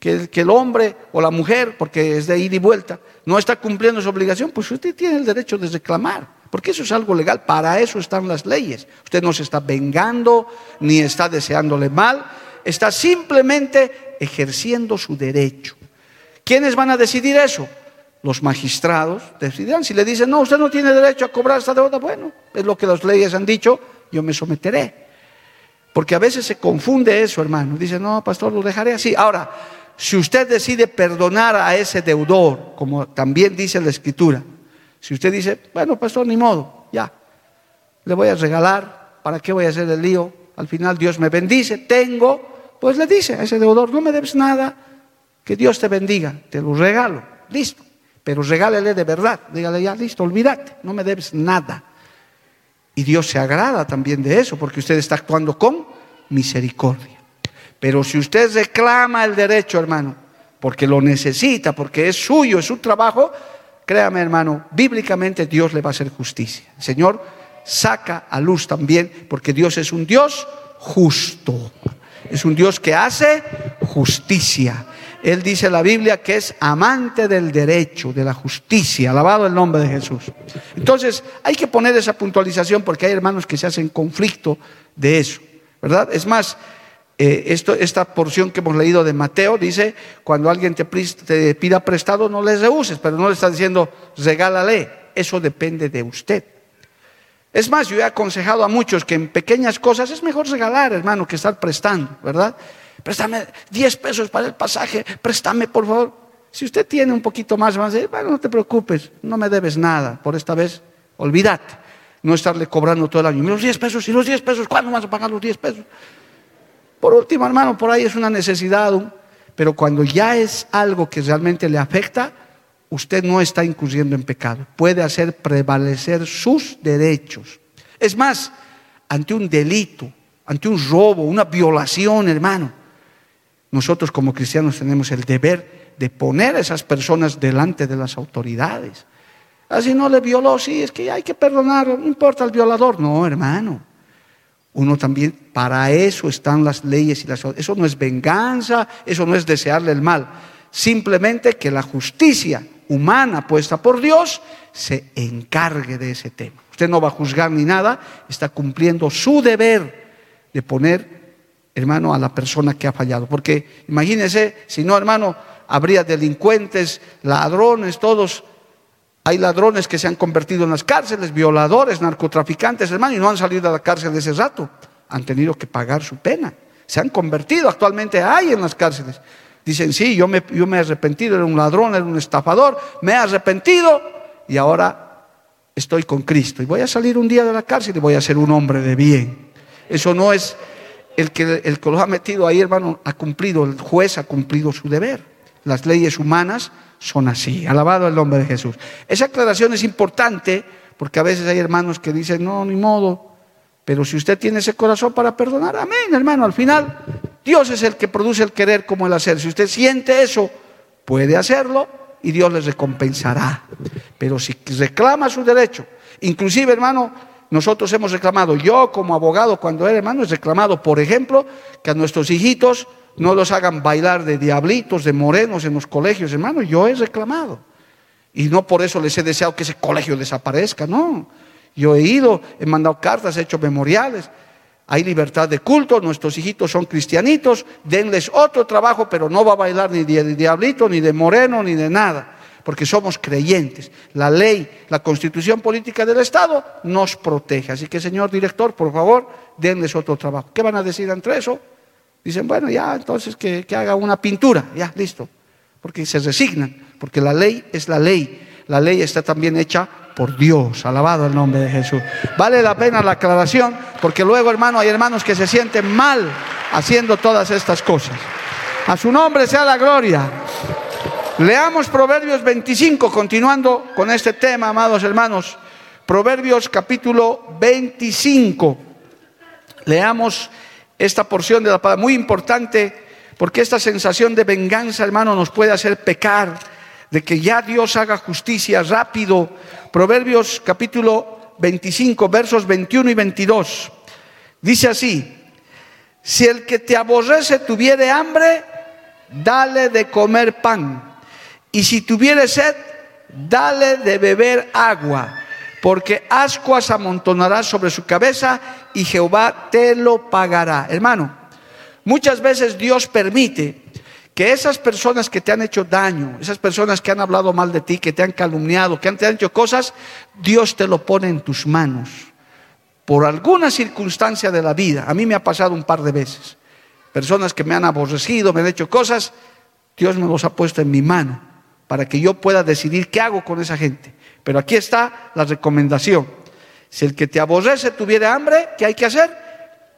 que, el hombre o la mujer, porque es de ida y vuelta, no está cumpliendo su obligación, pues usted tiene el derecho de reclamar, porque eso es algo legal, para eso están las leyes. Usted no se está vengando ni está deseándole mal, está simplemente ejerciendo su derecho. ¿Quiénes van a decidir eso? Los magistrados decidirán. Si le dicen, no, usted no tiene derecho a cobrar esta deuda, bueno, es lo que las leyes han dicho, yo me someteré. Porque a veces se confunde eso, hermano. Dice, no, pastor, lo dejaré así. Ahora, si usted decide perdonar a ese deudor, como también dice la escritura, si usted dice, bueno, pastor, ni modo, ya, le voy a regalar, ¿para qué voy a hacer el lío? Al final Dios me bendice, tengo, pues le dice a ese deudor, no me debes nada, que Dios te bendiga, te lo regalo, listo, pero regálele de verdad, dígale ya, listo, olvídate, no me debes nada. Y Dios se agrada también de eso, porque usted está actuando con misericordia. Pero si usted reclama el derecho, hermano, porque lo necesita, porque es suyo, es su trabajo, créame, hermano, bíblicamente Dios le va a hacer justicia. Señor saca a luz también, porque Dios es un Dios justo. Es un Dios que hace justicia. Él dice en la Biblia que es amante del derecho, de la justicia. Alabado el nombre de Jesús. Entonces, hay que poner esa puntualización porque hay hermanos que se hacen conflicto de eso. ¿Verdad? Es más, eh, esto, esta porción que hemos leído de Mateo dice, cuando alguien te, pida prestado, no le rehuses, pero no le está diciendo, regálale, eso depende de usted. Es más, yo he aconsejado a muchos que en pequeñas cosas es mejor regalar, hermano, que estar prestando, ¿verdad? Préstame 10 pesos para el pasaje, préstame, por favor. Si usted tiene un poquito más, va a decir, bueno, no te preocupes, no me debes nada, por esta vez, olvídate. No estarle cobrando todo el año. Los 10 pesos, y los 10 pesos, ¿cuándo vas a pagar los 10 pesos? Por último, hermano, por ahí es una necesidad, pero cuando ya es algo que realmente le afecta, usted no está incurriendo en pecado. Puede hacer prevalecer sus derechos. Es más, ante un delito, ante un robo, una violación, hermano, nosotros como cristianos tenemos el deber de poner a esas personas delante de las autoridades. Así no le violó, sí, es que hay que perdonarlo, no importa el violador. No, hermano. Uno también, para eso están las leyes y las... Eso no es venganza, eso no es desearle el mal. Simplemente que la justicia humana puesta por Dios se encargue de ese tema. Usted no va a juzgar ni nada, está cumpliendo su deber de poner, hermano, a la persona que ha fallado. Porque imagínese, si no, hermano, habría delincuentes, ladrones, todos hay ladrones que se han convertido en las cárceles, violadores, narcotraficantes, hermano, y no han salido de la cárcel ese rato. Han tenido que pagar su pena. Se han convertido, actualmente hay en las cárceles. Dicen, sí, yo me, yo me he arrepentido, era un ladrón, era un estafador, me he arrepentido y ahora estoy con Cristo. Y voy a salir un día de la cárcel y voy a ser un hombre de bien. Eso no es el que, el que lo ha metido ahí, hermano, ha cumplido, el juez ha cumplido su deber. Las leyes humanas son así. Alabado el nombre de Jesús. Esa aclaración es importante porque a veces hay hermanos que dicen, no, ni modo. Pero si usted tiene ese corazón para perdonar, amén, hermano. Al final, Dios es el que produce el querer como el hacer. Si usted siente eso, puede hacerlo y Dios le recompensará. Pero si reclama su derecho, inclusive, hermano, nosotros hemos reclamado, yo como abogado cuando era hermano, he reclamado, por ejemplo, que a nuestros hijitos no los hagan bailar de diablitos, de morenos en los colegios, hermano, yo he reclamado. Y no por eso les he deseado que ese colegio desaparezca, no. Yo he ido, he mandado cartas, he hecho memoriales. Hay libertad de culto, nuestros hijitos son cristianitos, denles otro trabajo, pero no va a bailar ni de diablito, ni de moreno, ni de nada porque somos creyentes. La ley, la constitución política del Estado nos protege. Así que, señor director, por favor, denles otro trabajo. ¿Qué van a decir entre eso? Dicen, bueno, ya, entonces que, haga una pintura, ya, listo. Porque se resignan, porque la ley es la ley. La ley está también hecha por Dios. Alabado el nombre de Jesús. Vale la pena la aclaración, porque luego, hermano, hay hermanos que se sienten mal haciendo todas estas cosas. A su nombre sea la gloria. Leamos Proverbios 25, continuando con este tema, amados hermanos. Proverbios capítulo 25. Leamos esta porción de la palabra, muy importante, porque esta sensación de venganza, hermano, nos puede hacer pecar, de que ya Dios haga justicia rápido. Proverbios capítulo 25, versos 21 y 22. Dice así, si el que te aborrece tuviere hambre, dale de comer pan y si tuviere sed, dale de beber agua, porque ascuas amontonará sobre su cabeza y Jehová te lo pagará. Hermano, muchas veces Dios permite que esas personas que te han hecho daño, esas personas que han hablado mal de ti, que te han calumniado, que te han hecho cosas, Dios te lo pone en tus manos. Por alguna circunstancia de la vida, a mí me ha pasado un par de veces, personas que me han aborrecido, me han hecho cosas, Dios me los ha puesto en mi mano para que yo pueda decidir qué hago con esa gente. Pero aquí está la recomendación. Si el que te aborrece tuviera hambre, ¿qué hay que hacer?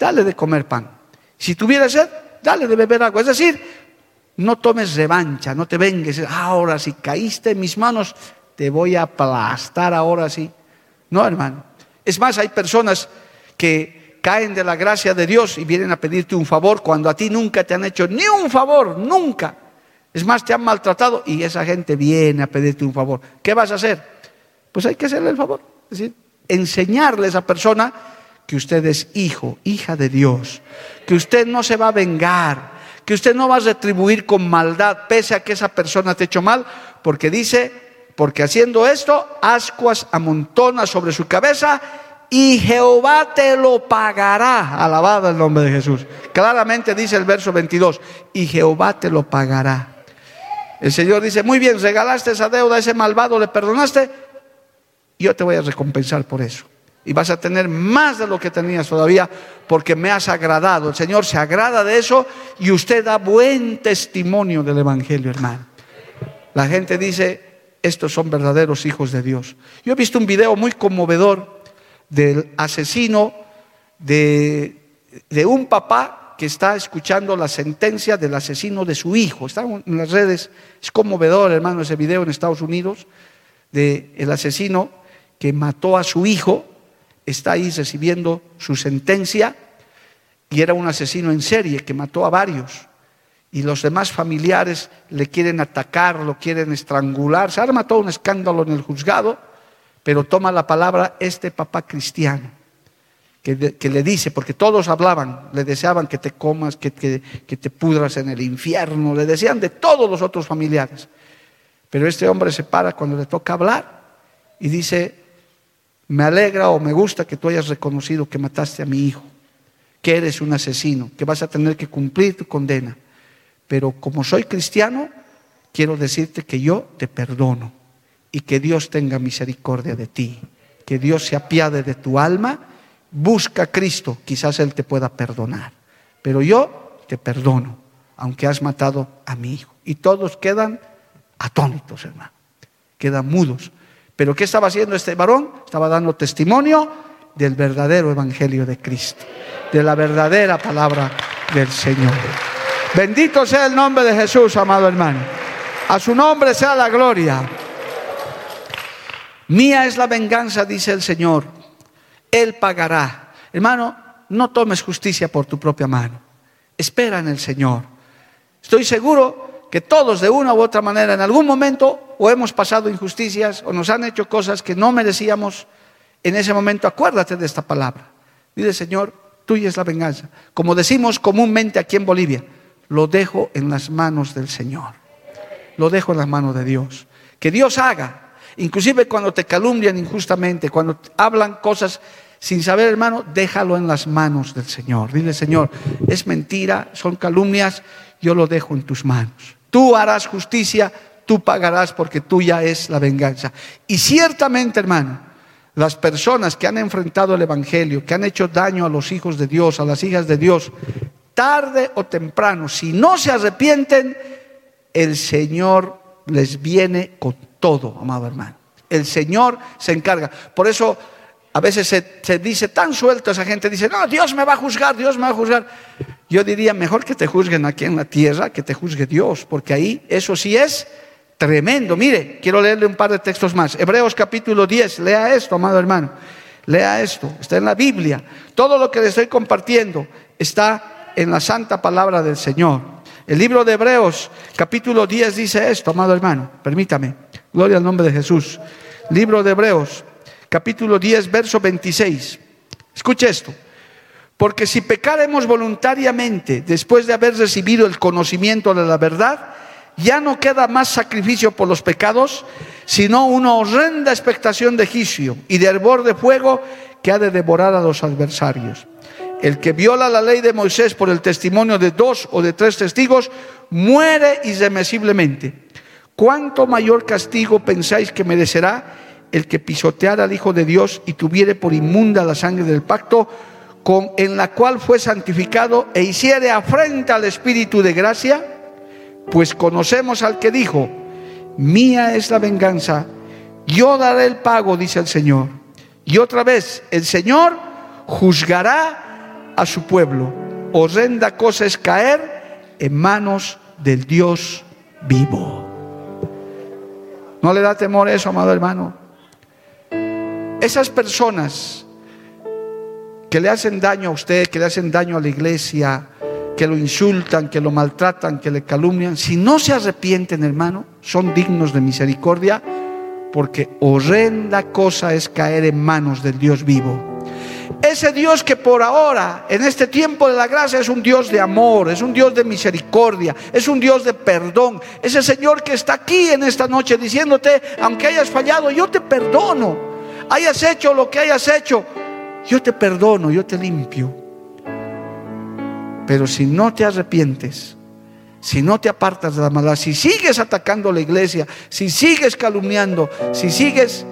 Dale de comer pan. Si tuviera sed, dale de beber agua. Es decir, no tomes revancha, no te vengues. Ahora si caíste en mis manos, te voy a aplastar ahora sí. No, hermano. Es más, hay personas que caen de la gracia de Dios y vienen a pedirte un favor cuando a ti nunca te han hecho ni un favor, nunca. Es más, te han maltratado y esa gente viene a pedirte un favor. ¿Qué vas a hacer? Pues hay que hacerle el favor. Es decir, enseñarle a esa persona que usted es hijo, hija de Dios, que usted no se va a vengar, que usted no va a retribuir con maldad pese a que esa persona te ha hecho mal, porque dice, porque haciendo esto, ascuas amontona sobre su cabeza y Jehová te lo pagará. Alabado el nombre de Jesús. Claramente dice el verso 22, y Jehová te lo pagará. El Señor dice, muy bien, regalaste esa deuda a ese malvado, le perdonaste, yo te voy a recompensar por eso. Y vas a tener más de lo que tenías todavía porque me has agradado. El Señor se agrada de eso y usted da buen testimonio del Evangelio, hermano. La gente dice, estos son verdaderos hijos de Dios. Yo he visto un video muy conmovedor del asesino de, de un papá que está escuchando la sentencia del asesino de su hijo. Está en las redes, es conmovedor, hermano, ese video en Estados Unidos del el asesino que mató a su hijo, está ahí recibiendo su sentencia y era un asesino en serie que mató a varios. Y los demás familiares le quieren atacar, lo quieren estrangular. Se arma todo un escándalo en el juzgado, pero toma la palabra este papá cristiano que, le dice, porque todos hablaban, le deseaban que te comas, que, que te pudras en el infierno, le decían de todos los otros familiares. Pero este hombre se para cuando le toca hablar y dice, me alegra o me gusta que tú hayas reconocido que mataste a mi hijo, que eres un asesino, que vas a tener que cumplir tu condena. Pero como soy cristiano, quiero decirte que yo te perdono y que Dios tenga misericordia de ti, que Dios se apiade de tu alma busca a Cristo, quizás Él te pueda perdonar. Pero yo te perdono, aunque has matado a mi hijo. Y todos quedan atónitos, hermano. Quedan mudos. Pero ¿qué estaba haciendo este varón? Estaba dando testimonio del verdadero evangelio de Cristo, de la verdadera palabra del Señor. Bendito sea el nombre de Jesús, amado hermano. A su nombre sea la gloria. Mía es la venganza, dice el Señor él pagará. Hermano, no tomes justicia por tu propia mano. Espera en el Señor. Estoy seguro que todos de una u otra manera en algún momento o hemos pasado injusticias o nos han hecho cosas que no merecíamos En ese momento acuérdate de esta palabra. Dile, Señor, tuya es la venganza. Como decimos comúnmente aquí en Bolivia, lo dejo en las manos del Señor. Lo dejo en las manos de Dios. Que Dios haga. Inclusive cuando te calumnian injustamente, cuando hablan cosas sin saber, hermano, déjalo en las manos del Señor. Dile, Señor, es mentira, son calumnias, yo lo dejo en tus manos. Tú harás justicia, tú pagarás porque tuya es la venganza. Y ciertamente, hermano, las personas que han enfrentado el Evangelio, que han hecho daño a los hijos de Dios, a las hijas de Dios, tarde o temprano, si no se arrepienten, el Señor les viene con todo, amado hermano. El Señor se encarga. Por eso a veces se, dice tan suelto, esa gente dice, no, Dios me va a juzgar, Dios me va a juzgar. Yo diría, mejor que te juzguen aquí en la tierra, que te juzgue Dios, porque ahí eso sí es tremendo. Mire, quiero leerle un par de textos más. Hebreos capítulo 10, lea esto, amado hermano. Lea esto, está en la Biblia. Todo lo que le estoy compartiendo está en la santa palabra del Señor. El libro de Hebreos capítulo 10 dice esto, amado hermano. Permítame. Gloria al nombre de Jesús. Libro de Hebreos capítulo 10, verso 26. Escuche esto. Porque si pecaremos voluntariamente después de haber recibido el conocimiento de la verdad, ya no queda más sacrificio por los pecados, sino una horrenda expectación de juicio y de hervor de fuego que ha de devorar a los adversarios. El que viola la ley de Moisés por el testimonio de dos o de tres testigos muere irremisiblemente. ¿Cuánto mayor castigo pensáis que merecerá el que pisoteara al Hijo de Dios y tuviere por inmunda la sangre del pacto? con, en la cual fue santificado e hiciere afrenta al Espíritu de gracia, pues conocemos al que dijo, mía es la venganza, yo daré el pago, dice el Señor. Y otra vez, el Señor juzgará a su pueblo. Horrenda cosa es caer en manos del Dios vivo. ¿No le da temor eso, amado hermano? Esas personas que le hacen daño a usted, que le hacen daño a la iglesia, que lo insultan, que lo maltratan, que le calumnian, si no se arrepienten, hermano, son dignos de misericordia, porque horrenda cosa es caer en manos del Dios vivo. Ese Dios que por ahora, en este tiempo de la gracia, es un Dios de amor, es un Dios de misericordia, es un Dios de perdón. Ese Señor que está aquí en esta noche diciéndote, aunque hayas fallado, yo te perdono. Hayas hecho lo que hayas hecho, yo te perdono, yo te limpio. Pero si no te arrepientes, si no te apartas de la maldad, si sigues atacando la iglesia, si sigues calumniando, si sigues,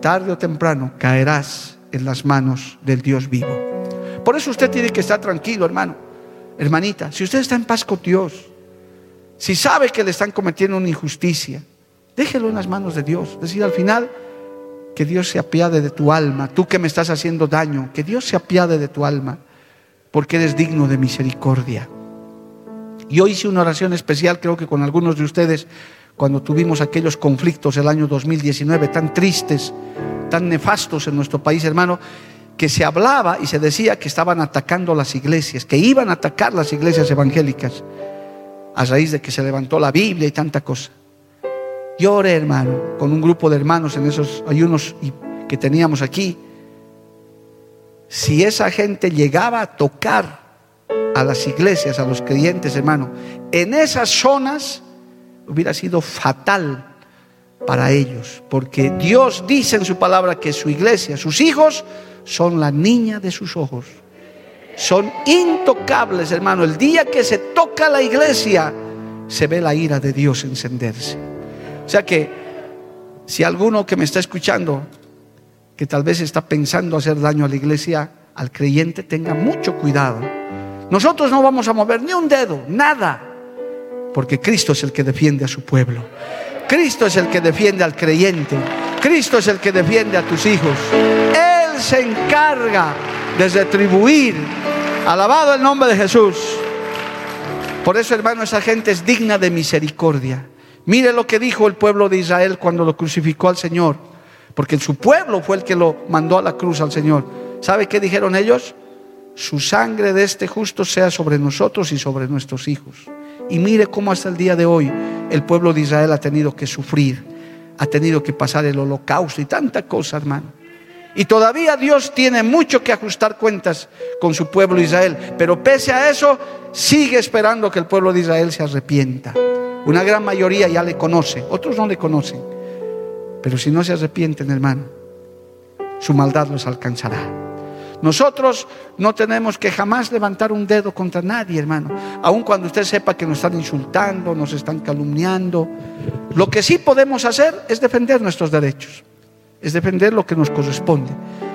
tarde o temprano caerás en las manos del Dios vivo. Por eso usted tiene que estar tranquilo, hermano, hermanita. Si usted está en paz con Dios, si sabe que le están cometiendo una injusticia, déjelo en las manos de Dios. Decir, al final, que Dios se apiade de tu alma, tú que me estás haciendo daño, que Dios se apiade de tu alma, porque eres digno de misericordia. Yo hice una oración especial, creo que con algunos de ustedes, cuando tuvimos aquellos conflictos el año 2019 tan tristes, tan nefastos en nuestro país, hermano, que se hablaba y se decía que estaban atacando las iglesias, que iban a atacar las iglesias evangélicas, a raíz de que se levantó la Biblia y tanta cosa. Llore, hermano, con un grupo de hermanos en esos ayunos que teníamos aquí. Si esa gente llegaba a tocar a las iglesias, a los creyentes, hermano, en esas zonas hubiera sido fatal para ellos, porque Dios dice en su palabra que su iglesia, sus hijos, son la niña de sus ojos. Son intocables, hermano. El día que se toca la iglesia, se ve la ira de Dios encenderse. Sea que si alguno que me está escuchando, que tal vez está pensando hacer daño a la iglesia, al creyente, tenga mucho cuidado. Nosotros no vamos a mover ni un dedo, nada, porque Cristo es el que defiende a su pueblo. Cristo es el que defiende al creyente. Cristo es el que defiende a tus hijos. Él se encarga de retribuir. Alabado el nombre de Jesús. Por eso, hermano, esa gente es digna de misericordia. Mire lo que dijo el pueblo de Israel cuando lo crucificó al Señor, porque su pueblo fue el que lo mandó a la cruz al Señor. ¿Sabe qué dijeron ellos? Su sangre de este justo sea sobre nosotros y sobre nuestros hijos. Y mire cómo hasta el día de hoy el pueblo de Israel ha tenido que sufrir, ha tenido que pasar el holocausto y tanta cosa, hermano. Y todavía Dios tiene mucho que ajustar cuentas con su pueblo Israel. Pero pese a eso, sigue esperando que el pueblo de Israel se arrepienta. Una gran mayoría ya le conoce, otros no le conocen. Pero si no se arrepienten, hermano, su maldad los alcanzará. Nosotros no tenemos que jamás levantar un dedo contra nadie, hermano. Aun cuando usted sepa que nos están insultando, nos están calumniando. Lo que sí podemos hacer es defender nuestros derechos. Es defender lo que nos corresponde.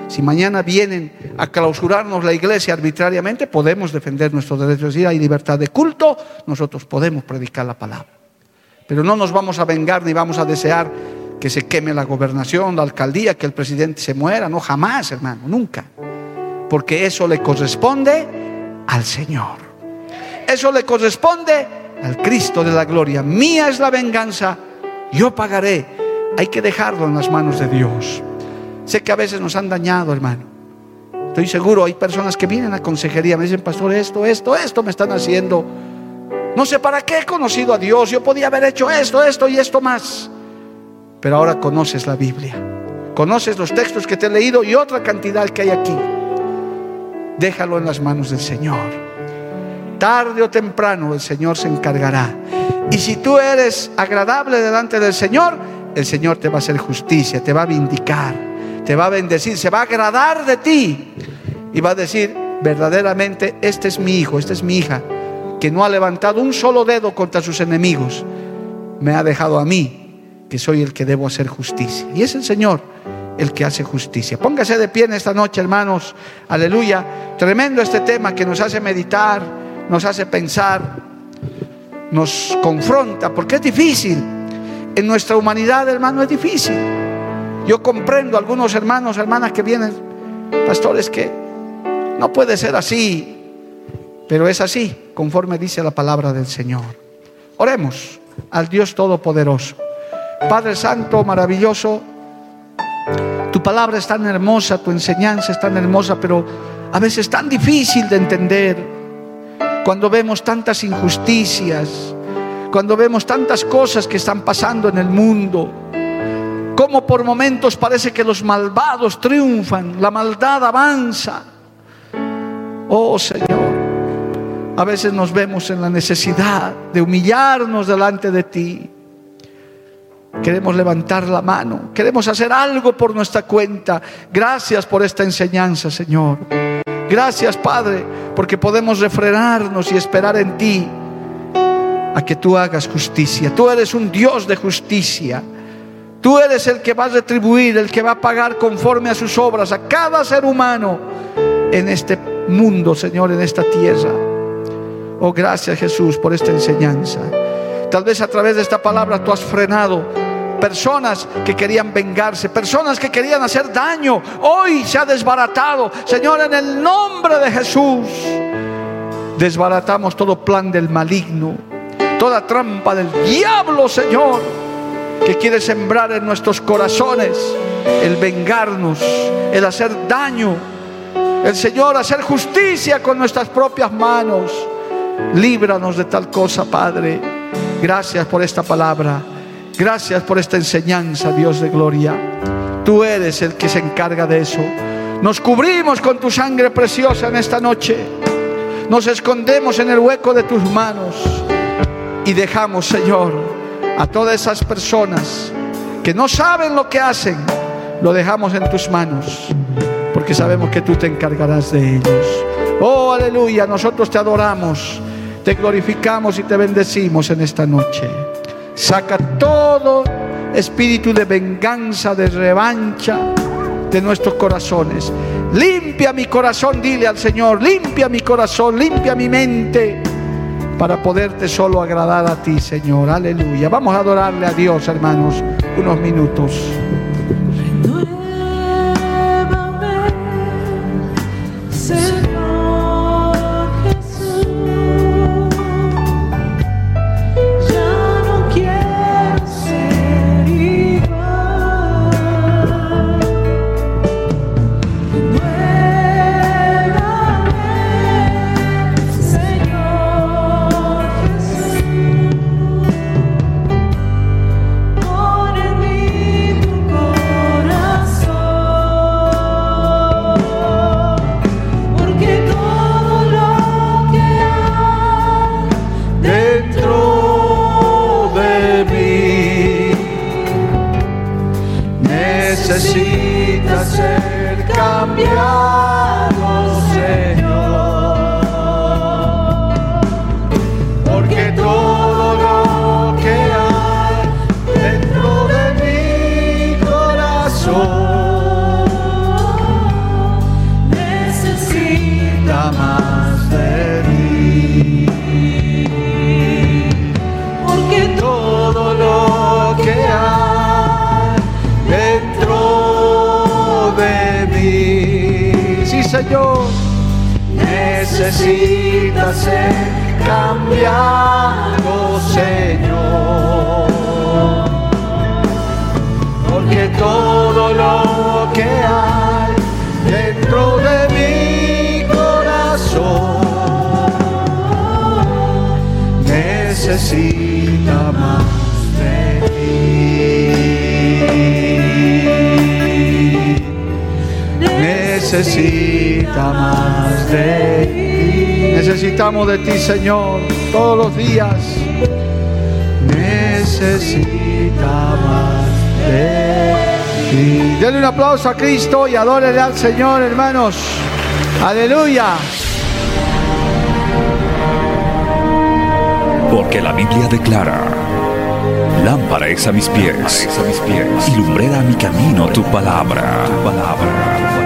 Si mañana vienen a clausurarnos la iglesia arbitrariamente, podemos defender nuestros derechos. Si hay libertad de culto, nosotros podemos predicar la palabra. Pero no nos vamos a vengar ni vamos a desear que se queme la gobernación, la alcaldía, que el presidente se muera. No, jamás, hermano, nunca porque eso le corresponde al Señor. Eso le corresponde al Cristo de la gloria. Mía es la venganza, yo pagaré. Hay que dejarlo en las manos de Dios. Sé que a veces nos han dañado, hermano. Estoy seguro, hay personas que vienen a consejería, me dicen, pastor, esto, esto, esto me están haciendo. No sé para qué he conocido a Dios. Yo podía haber hecho esto, esto y esto más. Pero ahora conoces la Biblia. Conoces los textos que te he leído y otra cantidad que hay aquí déjalo en las manos del Señor. Tarde o temprano el Señor se encargará. Y si tú eres agradable delante del Señor, el Señor te va a hacer justicia, te va a vindicar, te va a bendecir, se va a agradar de ti. Y va a decir, verdaderamente, este es mi hijo, esta es mi hija, que no ha levantado un solo dedo contra sus enemigos. Me ha dejado a mí, que soy el que debo hacer justicia. Y es el Señor el que hace justicia. Póngase de pie en esta noche, hermanos. Aleluya. Tremendo este tema que nos hace meditar, nos hace pensar, nos confronta, porque es difícil. En nuestra humanidad, hermano, es difícil. Yo comprendo algunos hermanos, hermanas que vienen, pastores, que no puede ser así, pero es así, conforme dice la palabra del Señor. Oremos al Dios Todopoderoso. Padre Santo, maravilloso, tu palabra es tan hermosa, tu enseñanza es tan hermosa, pero a veces tan difícil de entender. Cuando vemos tantas injusticias, cuando vemos tantas cosas que están pasando en el mundo, como por momentos parece que los malvados triunfan, la maldad avanza. Oh Señor, a veces nos vemos en la necesidad de humillarnos delante de ti Queremos levantar la mano, queremos hacer algo por nuestra cuenta. Gracias por esta enseñanza, Señor. Gracias, Padre, porque podemos refrenarnos y esperar en ti a que tú hagas justicia. Tú eres un Dios de justicia. Tú eres el que va a retribuir, el que va a pagar conforme a sus obras a cada ser humano en este mundo, Señor, en esta tierra. Oh, gracias Jesús por esta enseñanza. Tal vez a través de esta palabra tú has frenado personas que querían vengarse, personas que querían hacer daño. Hoy se ha desbaratado. Señor, en el nombre de Jesús, desbaratamos todo plan del maligno, toda trampa del diablo, Señor, que quiere sembrar en nuestros corazones el vengarnos, el hacer daño. El Señor hacer justicia con nuestras propias manos. Líbranos de tal cosa, Padre. Gracias por esta palabra. Gracias por esta enseñanza, Dios de gloria. Tú eres el que se encarga de eso. Nos cubrimos con tu sangre preciosa en esta noche. Nos escondemos en el hueco de tus manos y dejamos, Señor, a todas esas personas que no saben lo que hacen, lo dejamos en tus manos, porque sabemos que tú te encargarás de ellos. Oh, aleluya, nosotros te adoramos, te glorificamos y te bendecimos en esta noche. Saca todo espíritu de venganza, de revancha de nuestros corazones. Limpia mi corazón, dile al Señor, limpia mi corazón, limpia mi mente para poderte solo agradar a ti, Señor. Aleluya. Vamos a adorarle a Dios, hermanos, unos minutos. Necesita ser cambiado, Señor. Porque todo lo que hay dentro de mi corazón necesita más de ti. Necesita más de ti. Necesitamos de ti, Señor, todos los días. Necesita más de ti. Denle un aplauso a Cristo y adórele al Señor, hermanos. Aleluya. Porque la Biblia declara, lámpara es a mis pies, a mis pies y lumbrera a mi camino tu palabra. Tu palabra.